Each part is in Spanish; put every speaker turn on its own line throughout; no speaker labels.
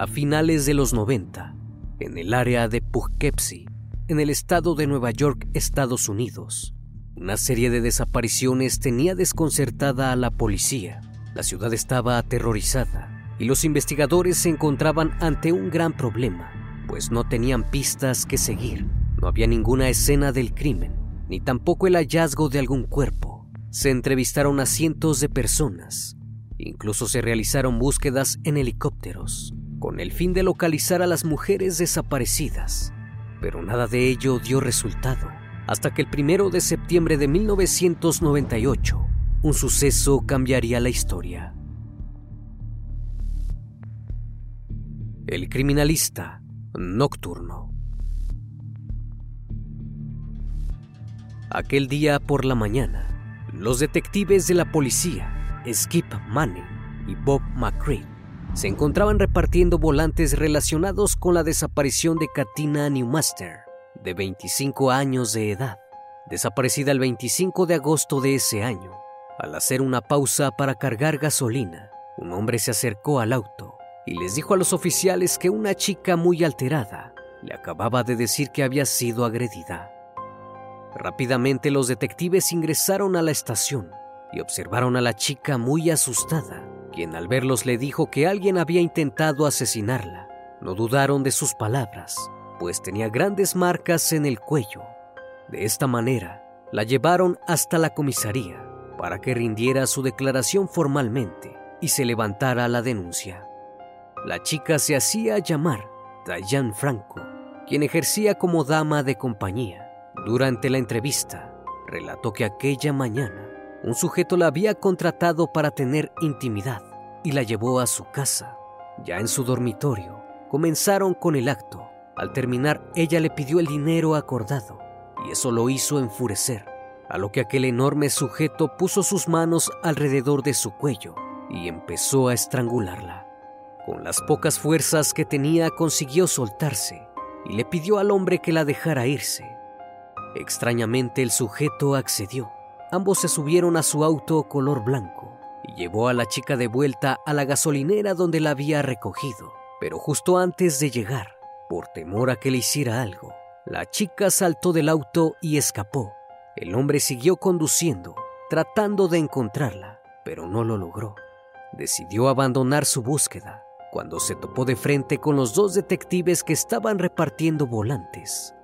A finales de los 90, en el área de Poughkeepsie, en el estado de Nueva York, Estados Unidos. Una serie de desapariciones tenía desconcertada a la policía. La ciudad estaba aterrorizada y los investigadores se encontraban ante un gran problema, pues no tenían pistas que seguir. No había ninguna escena del crimen, ni tampoco el hallazgo de algún cuerpo. Se entrevistaron a cientos de personas. Incluso se realizaron búsquedas en helicópteros con el fin de localizar a las mujeres desaparecidas, pero nada de ello dio resultado, hasta que el primero de septiembre de 1998, un suceso cambiaría la historia. El criminalista nocturno. Aquel día por la mañana, los detectives de la policía, Skip Manning y Bob McCree, se encontraban repartiendo volantes relacionados con la desaparición de Katina Newmaster, de 25 años de edad, desaparecida el 25 de agosto de ese año. Al hacer una pausa para cargar gasolina, un hombre se acercó al auto y les dijo a los oficiales que una chica muy alterada le acababa de decir que había sido agredida. Rápidamente los detectives ingresaron a la estación y observaron a la chica muy asustada quien al verlos le dijo que alguien había intentado asesinarla. No dudaron de sus palabras, pues tenía grandes marcas en el cuello. De esta manera, la llevaron hasta la comisaría para que rindiera su declaración formalmente y se levantara la denuncia. La chica se hacía llamar Diane Franco, quien ejercía como dama de compañía. Durante la entrevista, relató que aquella mañana un sujeto la había contratado para tener intimidad y la llevó a su casa. Ya en su dormitorio, comenzaron con el acto. Al terminar, ella le pidió el dinero acordado y eso lo hizo enfurecer, a lo que aquel enorme sujeto puso sus manos alrededor de su cuello y empezó a estrangularla. Con las pocas fuerzas que tenía consiguió soltarse y le pidió al hombre que la dejara irse. Extrañamente el sujeto accedió. Ambos se subieron a su auto color blanco y llevó a la chica de vuelta a la gasolinera donde la había recogido. Pero justo antes de llegar, por temor a que le hiciera algo, la chica saltó del auto y escapó. El hombre siguió conduciendo, tratando de encontrarla, pero no lo logró. Decidió abandonar su búsqueda cuando se topó de frente con los dos detectives que estaban repartiendo volantes.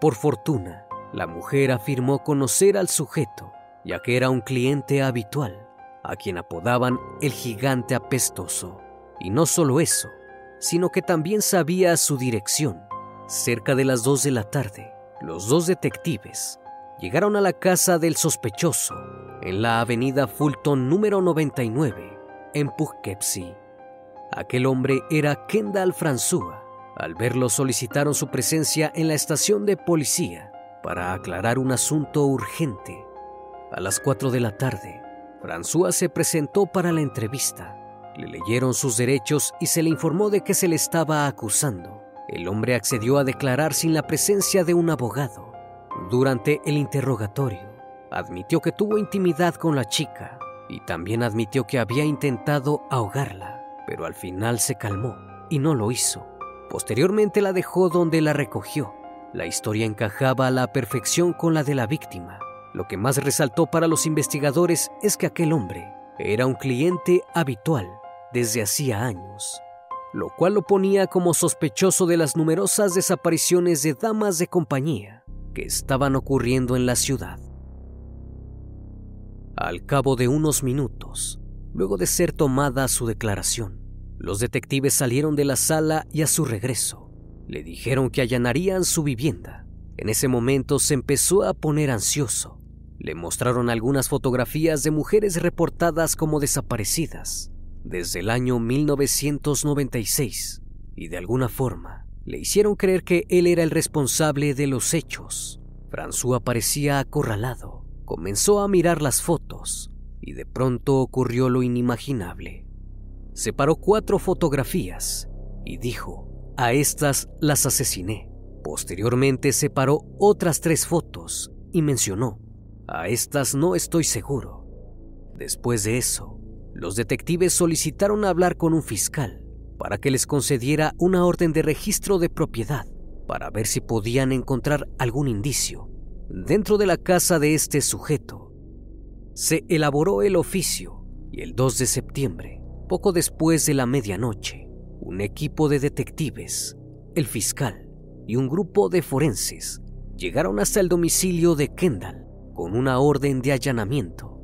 Por fortuna, la mujer afirmó conocer al sujeto, ya que era un cliente habitual, a quien apodaban el gigante apestoso. Y no solo eso, sino que también sabía su dirección. Cerca de las dos de la tarde, los dos detectives llegaron a la casa del sospechoso en la avenida Fulton número 99 en Poughkeepsie. Aquel hombre era Kendall François. Al verlo solicitaron su presencia en la estación de policía para aclarar un asunto urgente. A las 4 de la tarde, François se presentó para la entrevista. Le leyeron sus derechos y se le informó de que se le estaba acusando. El hombre accedió a declarar sin la presencia de un abogado. Durante el interrogatorio, admitió que tuvo intimidad con la chica y también admitió que había intentado ahogarla, pero al final se calmó y no lo hizo. Posteriormente la dejó donde la recogió. La historia encajaba a la perfección con la de la víctima. Lo que más resaltó para los investigadores es que aquel hombre era un cliente habitual desde hacía años, lo cual lo ponía como sospechoso de las numerosas desapariciones de damas de compañía que estaban ocurriendo en la ciudad. Al cabo de unos minutos, luego de ser tomada su declaración, los detectives salieron de la sala y a su regreso le dijeron que allanarían su vivienda. En ese momento se empezó a poner ansioso. Le mostraron algunas fotografías de mujeres reportadas como desaparecidas desde el año 1996 y de alguna forma le hicieron creer que él era el responsable de los hechos. François parecía acorralado. Comenzó a mirar las fotos y de pronto ocurrió lo inimaginable. Separó cuatro fotografías y dijo, a estas las asesiné. Posteriormente separó otras tres fotos y mencionó, a estas no estoy seguro. Después de eso, los detectives solicitaron hablar con un fiscal para que les concediera una orden de registro de propiedad para ver si podían encontrar algún indicio dentro de la casa de este sujeto. Se elaboró el oficio y el 2 de septiembre, poco después de la medianoche, un equipo de detectives, el fiscal y un grupo de forenses llegaron hasta el domicilio de Kendall con una orden de allanamiento.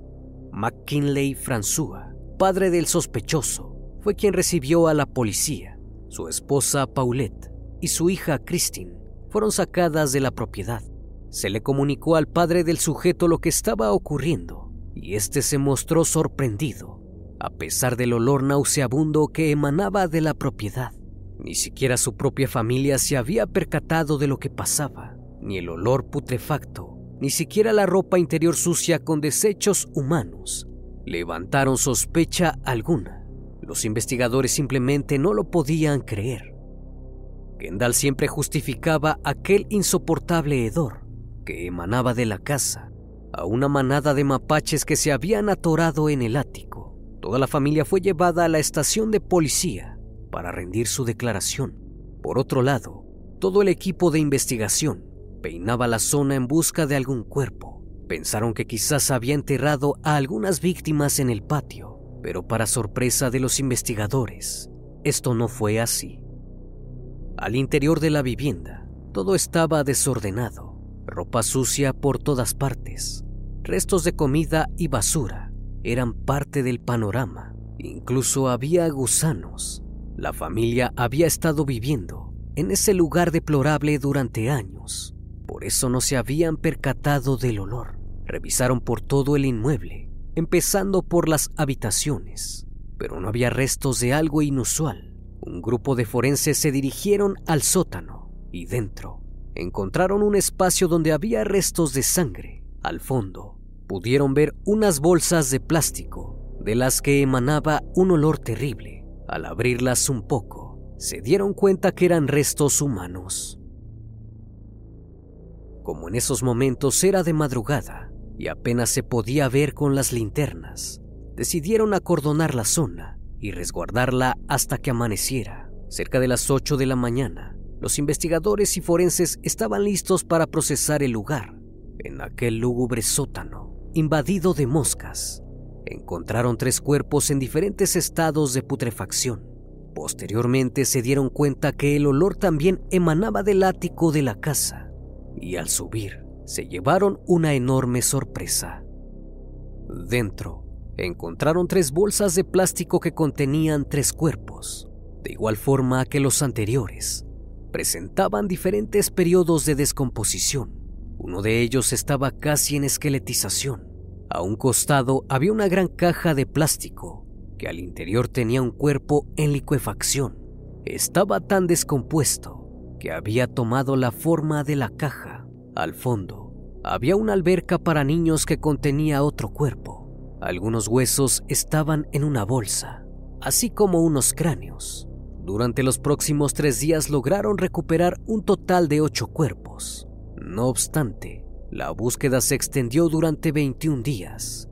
McKinley François, padre del sospechoso, fue quien recibió a la policía. Su esposa Paulette y su hija Christine fueron sacadas de la propiedad. Se le comunicó al padre del sujeto lo que estaba ocurriendo y este se mostró sorprendido, a pesar del olor nauseabundo que emanaba de la propiedad. Ni siquiera su propia familia se había percatado de lo que pasaba, ni el olor putrefacto, ni siquiera la ropa interior sucia con desechos humanos levantaron sospecha alguna. Los investigadores simplemente no lo podían creer. Kendall siempre justificaba aquel insoportable hedor que emanaba de la casa a una manada de mapaches que se habían atorado en el ático. Toda la familia fue llevada a la estación de policía para rendir su declaración. Por otro lado, todo el equipo de investigación peinaba la zona en busca de algún cuerpo. Pensaron que quizás había enterrado a algunas víctimas en el patio, pero para sorpresa de los investigadores, esto no fue así. Al interior de la vivienda, todo estaba desordenado, ropa sucia por todas partes, restos de comida y basura eran parte del panorama, incluso había gusanos. La familia había estado viviendo en ese lugar deplorable durante años, por eso no se habían percatado del olor. Revisaron por todo el inmueble, empezando por las habitaciones, pero no había restos de algo inusual. Un grupo de forenses se dirigieron al sótano y dentro encontraron un espacio donde había restos de sangre. Al fondo pudieron ver unas bolsas de plástico de las que emanaba un olor terrible. Al abrirlas un poco, se dieron cuenta que eran restos humanos. Como en esos momentos era de madrugada y apenas se podía ver con las linternas, decidieron acordonar la zona y resguardarla hasta que amaneciera. Cerca de las 8 de la mañana, los investigadores y forenses estaban listos para procesar el lugar. En aquel lúgubre sótano, invadido de moscas, encontraron tres cuerpos en diferentes estados de putrefacción. Posteriormente se dieron cuenta que el olor también emanaba del ático de la casa y al subir se llevaron una enorme sorpresa. Dentro encontraron tres bolsas de plástico que contenían tres cuerpos, de igual forma que los anteriores. Presentaban diferentes periodos de descomposición. Uno de ellos estaba casi en esqueletización. A un costado había una gran caja de plástico que al interior tenía un cuerpo en licuefacción. Estaba tan descompuesto que había tomado la forma de la caja. Al fondo había una alberca para niños que contenía otro cuerpo. Algunos huesos estaban en una bolsa, así como unos cráneos. Durante los próximos tres días lograron recuperar un total de ocho cuerpos. No obstante, la búsqueda se extendió durante 21 días.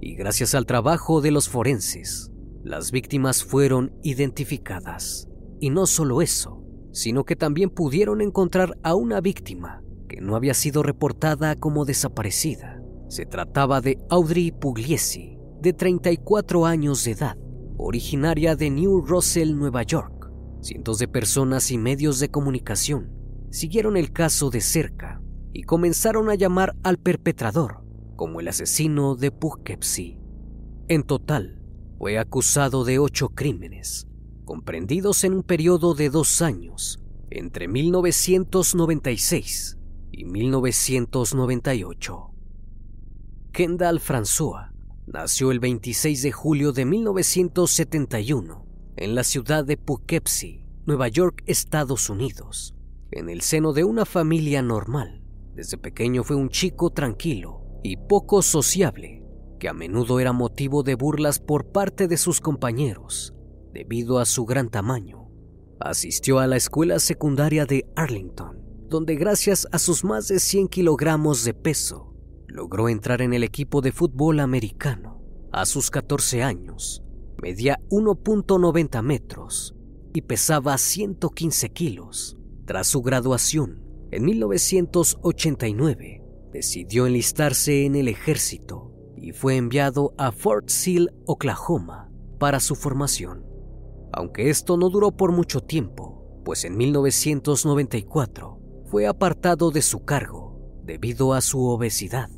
Y gracias al trabajo de los forenses, las víctimas fueron identificadas. Y no solo eso, sino que también pudieron encontrar a una víctima que no había sido reportada como desaparecida. Se trataba de Audrey Pugliesi, de 34 años de edad, originaria de New Russell, Nueva York. Cientos de personas y medios de comunicación siguieron el caso de cerca y comenzaron a llamar al perpetrador como el asesino de Poughkeepsie. En total, fue acusado de ocho crímenes, comprendidos en un periodo de dos años, entre 1996 y 1998. Kendall François nació el 26 de julio de 1971 en la ciudad de Poughkeepsie, Nueva York, Estados Unidos, en el seno de una familia normal. Desde pequeño fue un chico tranquilo y poco sociable, que a menudo era motivo de burlas por parte de sus compañeros, debido a su gran tamaño. Asistió a la escuela secundaria de Arlington, donde gracias a sus más de 100 kilogramos de peso, logró entrar en el equipo de fútbol americano. A sus 14 años, medía 1.90 metros y pesaba 115 kilos. Tras su graduación, en 1989, decidió enlistarse en el ejército y fue enviado a Fort Sill, Oklahoma, para su formación. Aunque esto no duró por mucho tiempo, pues en 1994 fue apartado de su cargo debido a su obesidad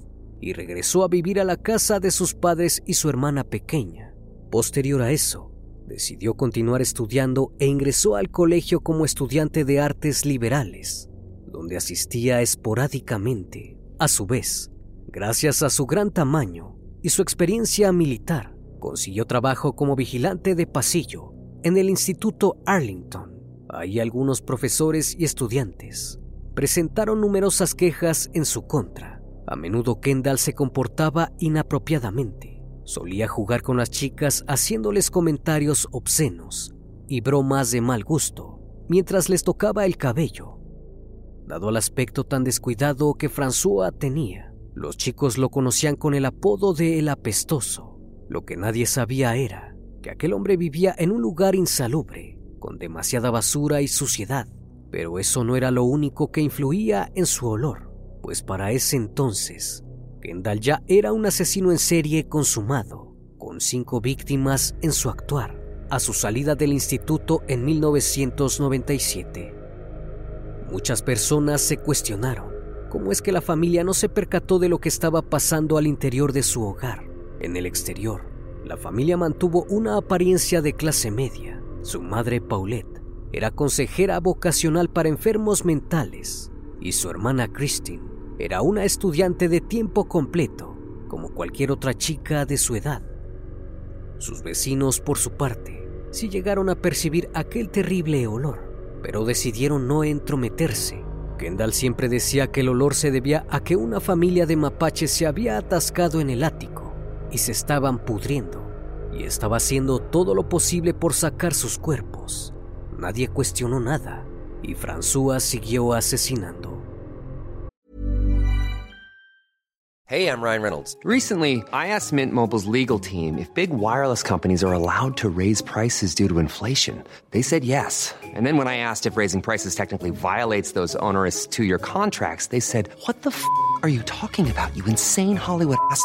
y regresó a vivir a la casa de sus padres y su hermana pequeña. Posterior a eso, decidió continuar estudiando e ingresó al colegio como estudiante de artes liberales, donde asistía esporádicamente. A su vez, gracias a su gran tamaño y su experiencia militar, consiguió trabajo como vigilante de pasillo en el Instituto Arlington. Ahí algunos profesores y estudiantes presentaron numerosas quejas en su contra a menudo Kendall se comportaba inapropiadamente. Solía jugar con las chicas haciéndoles comentarios obscenos y bromas de mal gusto mientras les tocaba el cabello. Dado el aspecto tan descuidado que François tenía, los chicos lo conocían con el apodo de El Apestoso. Lo que nadie sabía era que aquel hombre vivía en un lugar insalubre, con demasiada basura y suciedad, pero eso no era lo único que influía en su olor pues para ese entonces, Kendall ya era un asesino en serie consumado, con cinco víctimas en su actuar, a su salida del instituto en 1997. Muchas personas se cuestionaron cómo es que la familia no se percató de lo que estaba pasando al interior de su hogar. En el exterior, la familia mantuvo una apariencia de clase media. Su madre Paulette era consejera vocacional para enfermos mentales y su hermana Christine era una estudiante de tiempo completo, como cualquier otra chica de su edad. Sus vecinos, por su parte, sí llegaron a percibir aquel terrible olor, pero decidieron no entrometerse. Kendall siempre decía que el olor se debía a que una familia de mapaches se había atascado en el ático y se estaban pudriendo, y estaba haciendo todo lo posible por sacar sus cuerpos. Nadie cuestionó nada, y François siguió asesinando.
Hey, I'm Ryan Reynolds.
Recently, I asked Mint Mobile's legal team if big wireless companies are allowed to raise prices due to inflation. They said yes. And then when I asked if raising prices technically violates those onerous two year contracts, they said, What the f are you talking about, you insane Hollywood ass?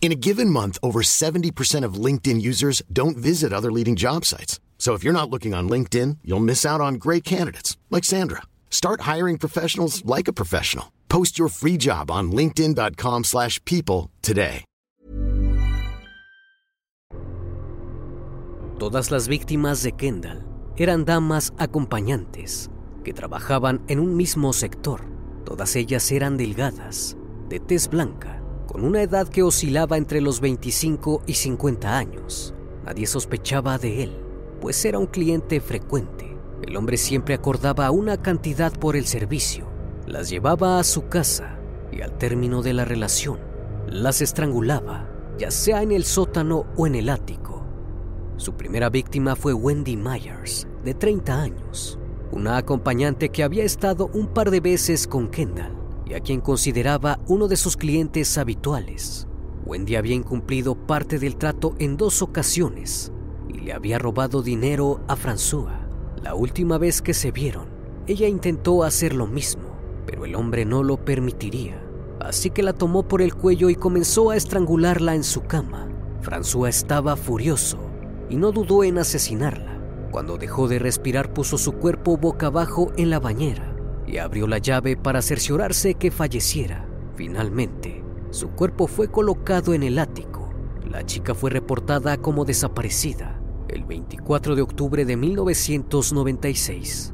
In a given month, over 70% of LinkedIn users don't visit other leading job sites. So if you're not looking on LinkedIn, you'll miss out on great candidates like Sandra. Start hiring professionals like a professional. Post your free job on linkedin.com/people today.
Todas las víctimas de Kendall eran damas acompañantes que trabajaban en un mismo sector. Todas ellas eran delgadas, de tez blanca, con una edad que oscilaba entre los 25 y 50 años. Nadie sospechaba de él, pues era un cliente frecuente. El hombre siempre acordaba una cantidad por el servicio, las llevaba a su casa y al término de la relación, las estrangulaba, ya sea en el sótano o en el ático. Su primera víctima fue Wendy Myers, de 30 años, una acompañante que había estado un par de veces con Kendall y a quien consideraba uno de sus clientes habituales. Wendy había incumplido parte del trato en dos ocasiones y le había robado dinero a François. La última vez que se vieron, ella intentó hacer lo mismo, pero el hombre no lo permitiría. Así que la tomó por el cuello y comenzó a estrangularla en su cama. François estaba furioso y no dudó en asesinarla. Cuando dejó de respirar puso su cuerpo boca abajo en la bañera y abrió la llave para cerciorarse que falleciera. Finalmente, su cuerpo fue colocado en el ático. La chica fue reportada como desaparecida el 24 de octubre de 1996.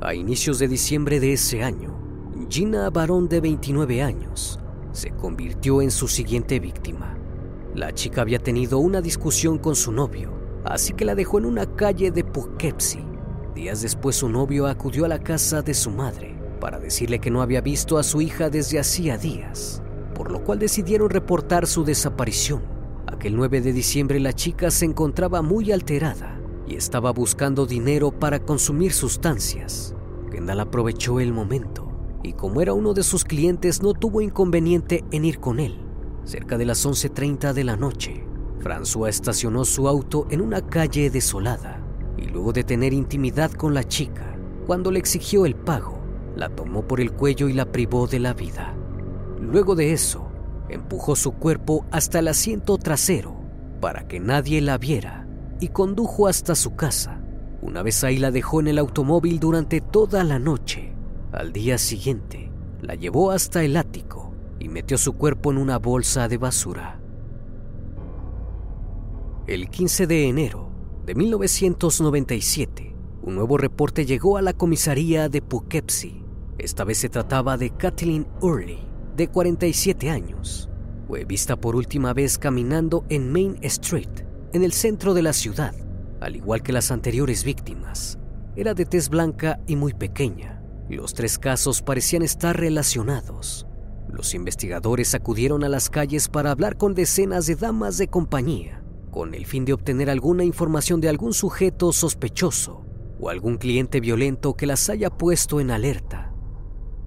A inicios de diciembre de ese año, Gina Barón de 29 años se convirtió en su siguiente víctima. La chica había tenido una discusión con su novio, así que la dejó en una calle de Poughkeepsie. Días después su novio acudió a la casa de su madre para decirle que no había visto a su hija desde hacía días, por lo cual decidieron reportar su desaparición. Aquel 9 de diciembre la chica se encontraba muy alterada y estaba buscando dinero para consumir sustancias. Kendall aprovechó el momento y como era uno de sus clientes no tuvo inconveniente en ir con él. Cerca de las 11.30 de la noche, François estacionó su auto en una calle desolada y luego de tener intimidad con la chica, cuando le exigió el pago, la tomó por el cuello y la privó de la vida. Luego de eso, empujó su cuerpo hasta el asiento trasero para que nadie la viera y condujo hasta su casa. Una vez ahí la dejó en el automóvil durante toda la noche. Al día siguiente, la llevó hasta el ático y metió su cuerpo en una bolsa de basura. El 15 de enero de 1997, un nuevo reporte llegó a la comisaría de Poughkeepsie. Esta vez se trataba de Kathleen Hurley, de 47 años. Fue vista por última vez caminando en Main Street, en el centro de la ciudad, al igual que las anteriores víctimas. Era de tez blanca y muy pequeña. Los tres casos parecían estar relacionados. Los investigadores acudieron a las calles para hablar con decenas de damas de compañía, con el fin de obtener alguna información de algún sujeto sospechoso o algún cliente violento que las haya puesto en alerta.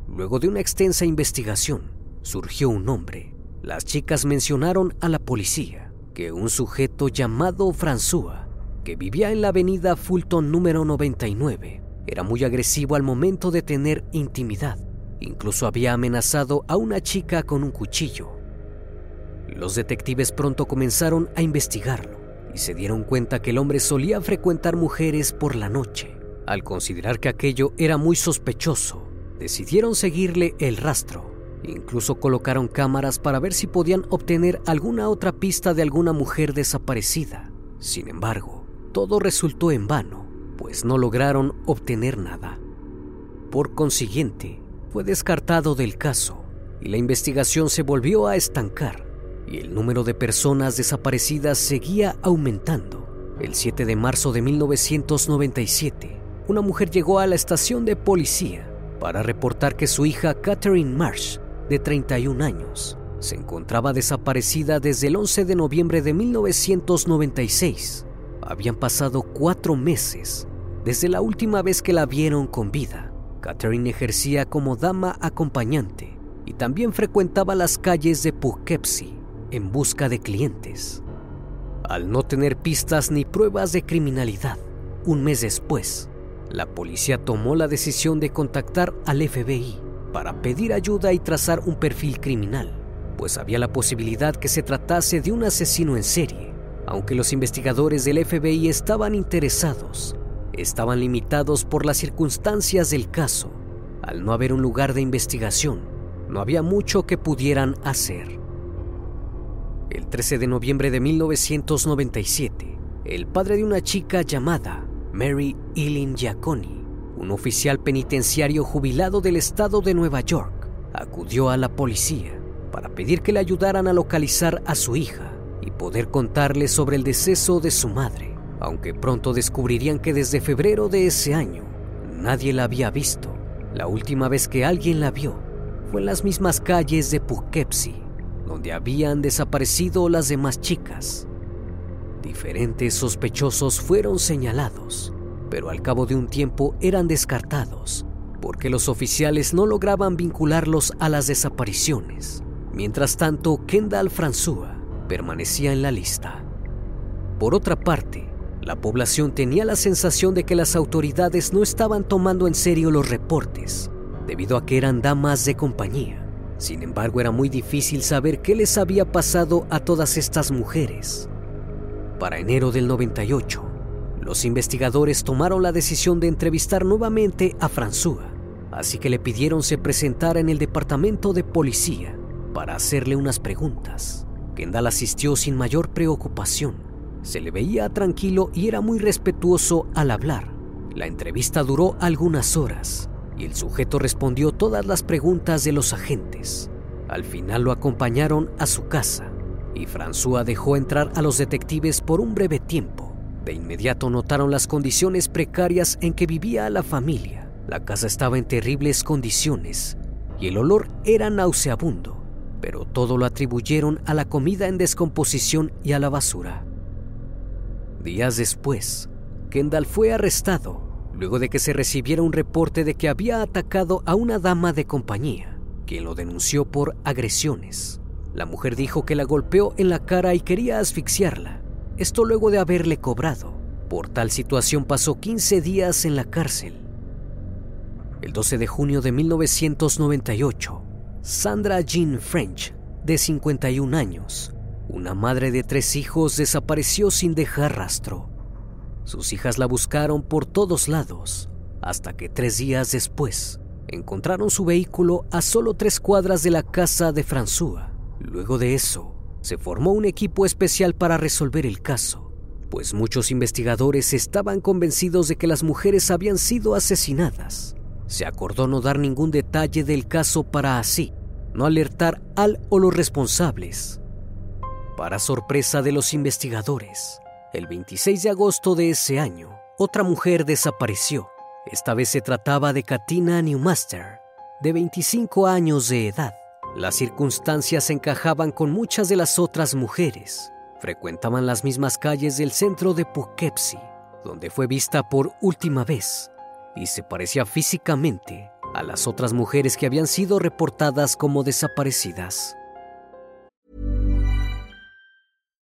Luego de una extensa investigación, surgió un nombre. Las chicas mencionaron a la policía que un sujeto llamado François, que vivía en la avenida Fulton número 99, era muy agresivo al momento de tener intimidad. Incluso había amenazado a una chica con un cuchillo. Los detectives pronto comenzaron a investigarlo y se dieron cuenta que el hombre solía frecuentar mujeres por la noche. Al considerar que aquello era muy sospechoso, decidieron seguirle el rastro. Incluso colocaron cámaras para ver si podían obtener alguna otra pista de alguna mujer desaparecida. Sin embargo, todo resultó en vano, pues no lograron obtener nada. Por consiguiente, fue descartado del caso y la investigación se volvió a estancar y el número de personas desaparecidas seguía aumentando. El 7 de marzo de 1997, una mujer llegó a la estación de policía para reportar que su hija Catherine Marsh, de 31 años, se encontraba desaparecida desde el 11 de noviembre de 1996. Habían pasado cuatro meses desde la última vez que la vieron con vida. Catherine ejercía como dama acompañante y también frecuentaba las calles de Poughkeepsie en busca de clientes. Al no tener pistas ni pruebas de criminalidad, un mes después, la policía tomó la decisión de contactar al FBI para pedir ayuda y trazar un perfil criminal, pues había la posibilidad que se tratase de un asesino en serie. Aunque los investigadores del FBI estaban interesados, estaban limitados por las circunstancias del caso. Al no haber un lugar de investigación, no había mucho que pudieran hacer. El 13 de noviembre de 1997, el padre de una chica llamada Mary Eileen Giaconi, un oficial penitenciario jubilado del estado de Nueva York, acudió a la policía para pedir que le ayudaran a localizar a su hija y poder contarle sobre el deceso de su madre, aunque pronto descubrirían que desde febrero de ese año nadie la había visto. La última vez que alguien la vio fue en las mismas calles de Poughkeepsie donde habían desaparecido las demás chicas. Diferentes sospechosos fueron señalados, pero al cabo de un tiempo eran descartados, porque los oficiales no lograban vincularlos a las desapariciones. Mientras tanto, Kendall François permanecía en la lista. Por otra parte, la población tenía la sensación de que las autoridades no estaban tomando en serio los reportes, debido a que eran damas de compañía sin embargo, era muy difícil saber qué les había pasado a todas estas mujeres. Para enero del 98, los investigadores tomaron la decisión de entrevistar nuevamente a François, así que le pidieron se presentara en el departamento de policía para hacerle unas preguntas. Kendall asistió sin mayor preocupación. Se le veía tranquilo y era muy respetuoso al hablar. La entrevista duró algunas horas y el sujeto respondió todas las preguntas de los agentes. Al final lo acompañaron a su casa y François dejó entrar a los detectives por un breve tiempo. De inmediato notaron las condiciones precarias en que vivía la familia. La casa estaba en terribles condiciones y el olor era nauseabundo, pero todo lo atribuyeron a la comida en descomposición y a la basura. Días después, Kendall fue arrestado luego de que se recibiera un reporte de que había atacado a una dama de compañía, quien lo denunció por agresiones. La mujer dijo que la golpeó en la cara y quería asfixiarla, esto luego de haberle cobrado. Por tal situación pasó 15 días en la cárcel. El 12 de junio de 1998, Sandra Jean French, de 51 años, una madre de tres hijos, desapareció sin dejar rastro. Sus hijas la buscaron por todos lados, hasta que tres días después encontraron su vehículo a solo tres cuadras de la casa de François. Luego de eso, se formó un equipo especial para resolver el caso, pues muchos investigadores estaban convencidos de que las mujeres habían sido asesinadas. Se acordó no dar ningún detalle del caso para así no alertar al o los responsables. Para sorpresa de los investigadores, el 26 de agosto de ese año, otra mujer desapareció. Esta vez se trataba de Katina Newmaster, de 25 años de edad. Las circunstancias encajaban con muchas de las otras mujeres. Frecuentaban las mismas calles del centro de Poughkeepsie, donde fue vista por última vez, y se parecía físicamente a las otras mujeres que habían sido reportadas como desaparecidas.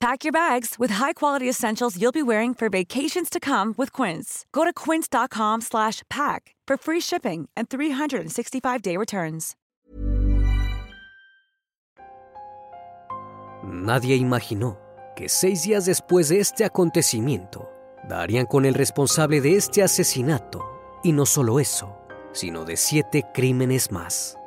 Pack your bags with high-quality essentials you'll be wearing for vacations to come with Quince. Go to quince.com slash pack for free shipping and 365-day returns.
Nadie imaginó que seis días después de este acontecimiento darían con el responsable de este asesinato, y no solo eso, sino de siete crímenes más.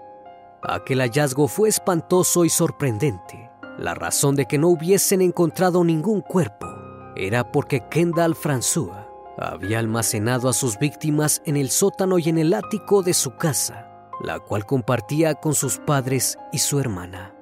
Aquel hallazgo fue espantoso y sorprendente. La razón de que no hubiesen encontrado ningún cuerpo era porque Kendall François había almacenado a sus víctimas en el sótano y en el ático de su casa, la cual compartía con sus padres y su hermana.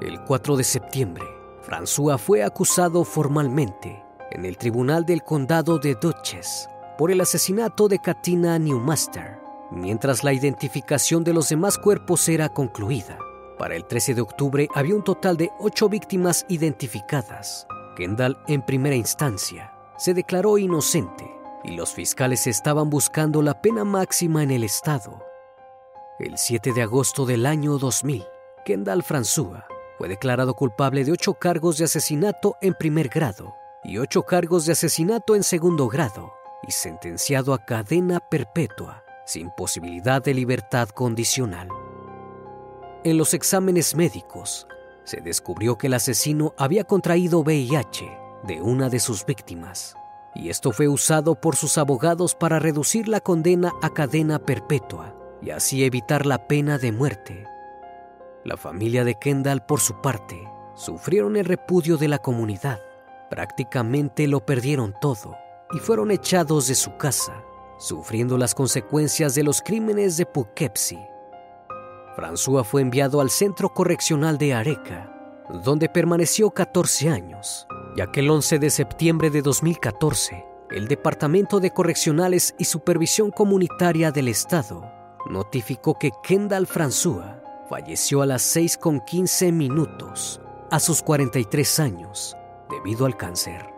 El 4 de septiembre, François fue acusado formalmente en el Tribunal del Condado de Dutchess por el asesinato de Katina Newmaster, mientras la identificación de los demás cuerpos era concluida. Para el 13 de octubre había un total de ocho víctimas identificadas. Kendall, en primera instancia, se declaró inocente y los fiscales estaban buscando la pena máxima en el estado. El 7 de agosto del año 2000, Kendall François fue declarado culpable de ocho cargos de asesinato en primer grado y ocho cargos de asesinato en segundo grado y sentenciado a cadena perpetua sin posibilidad de libertad condicional. En los exámenes médicos, se descubrió que el asesino había contraído VIH de una de sus víctimas, y esto fue usado por sus abogados para reducir la condena a cadena perpetua y así evitar la pena de muerte. La familia de Kendall, por su parte, sufrieron el repudio de la comunidad. Prácticamente lo perdieron todo y fueron echados de su casa, sufriendo las consecuencias de los crímenes de Poughkeepsie. François fue enviado al centro correccional de Areca, donde permaneció 14 años, ya que el 11 de septiembre de 2014, el Departamento de Correccionales y Supervisión Comunitaria del Estado notificó que Kendall François falleció a las 6 con 15 minutos, a sus 43 años, debido al cáncer.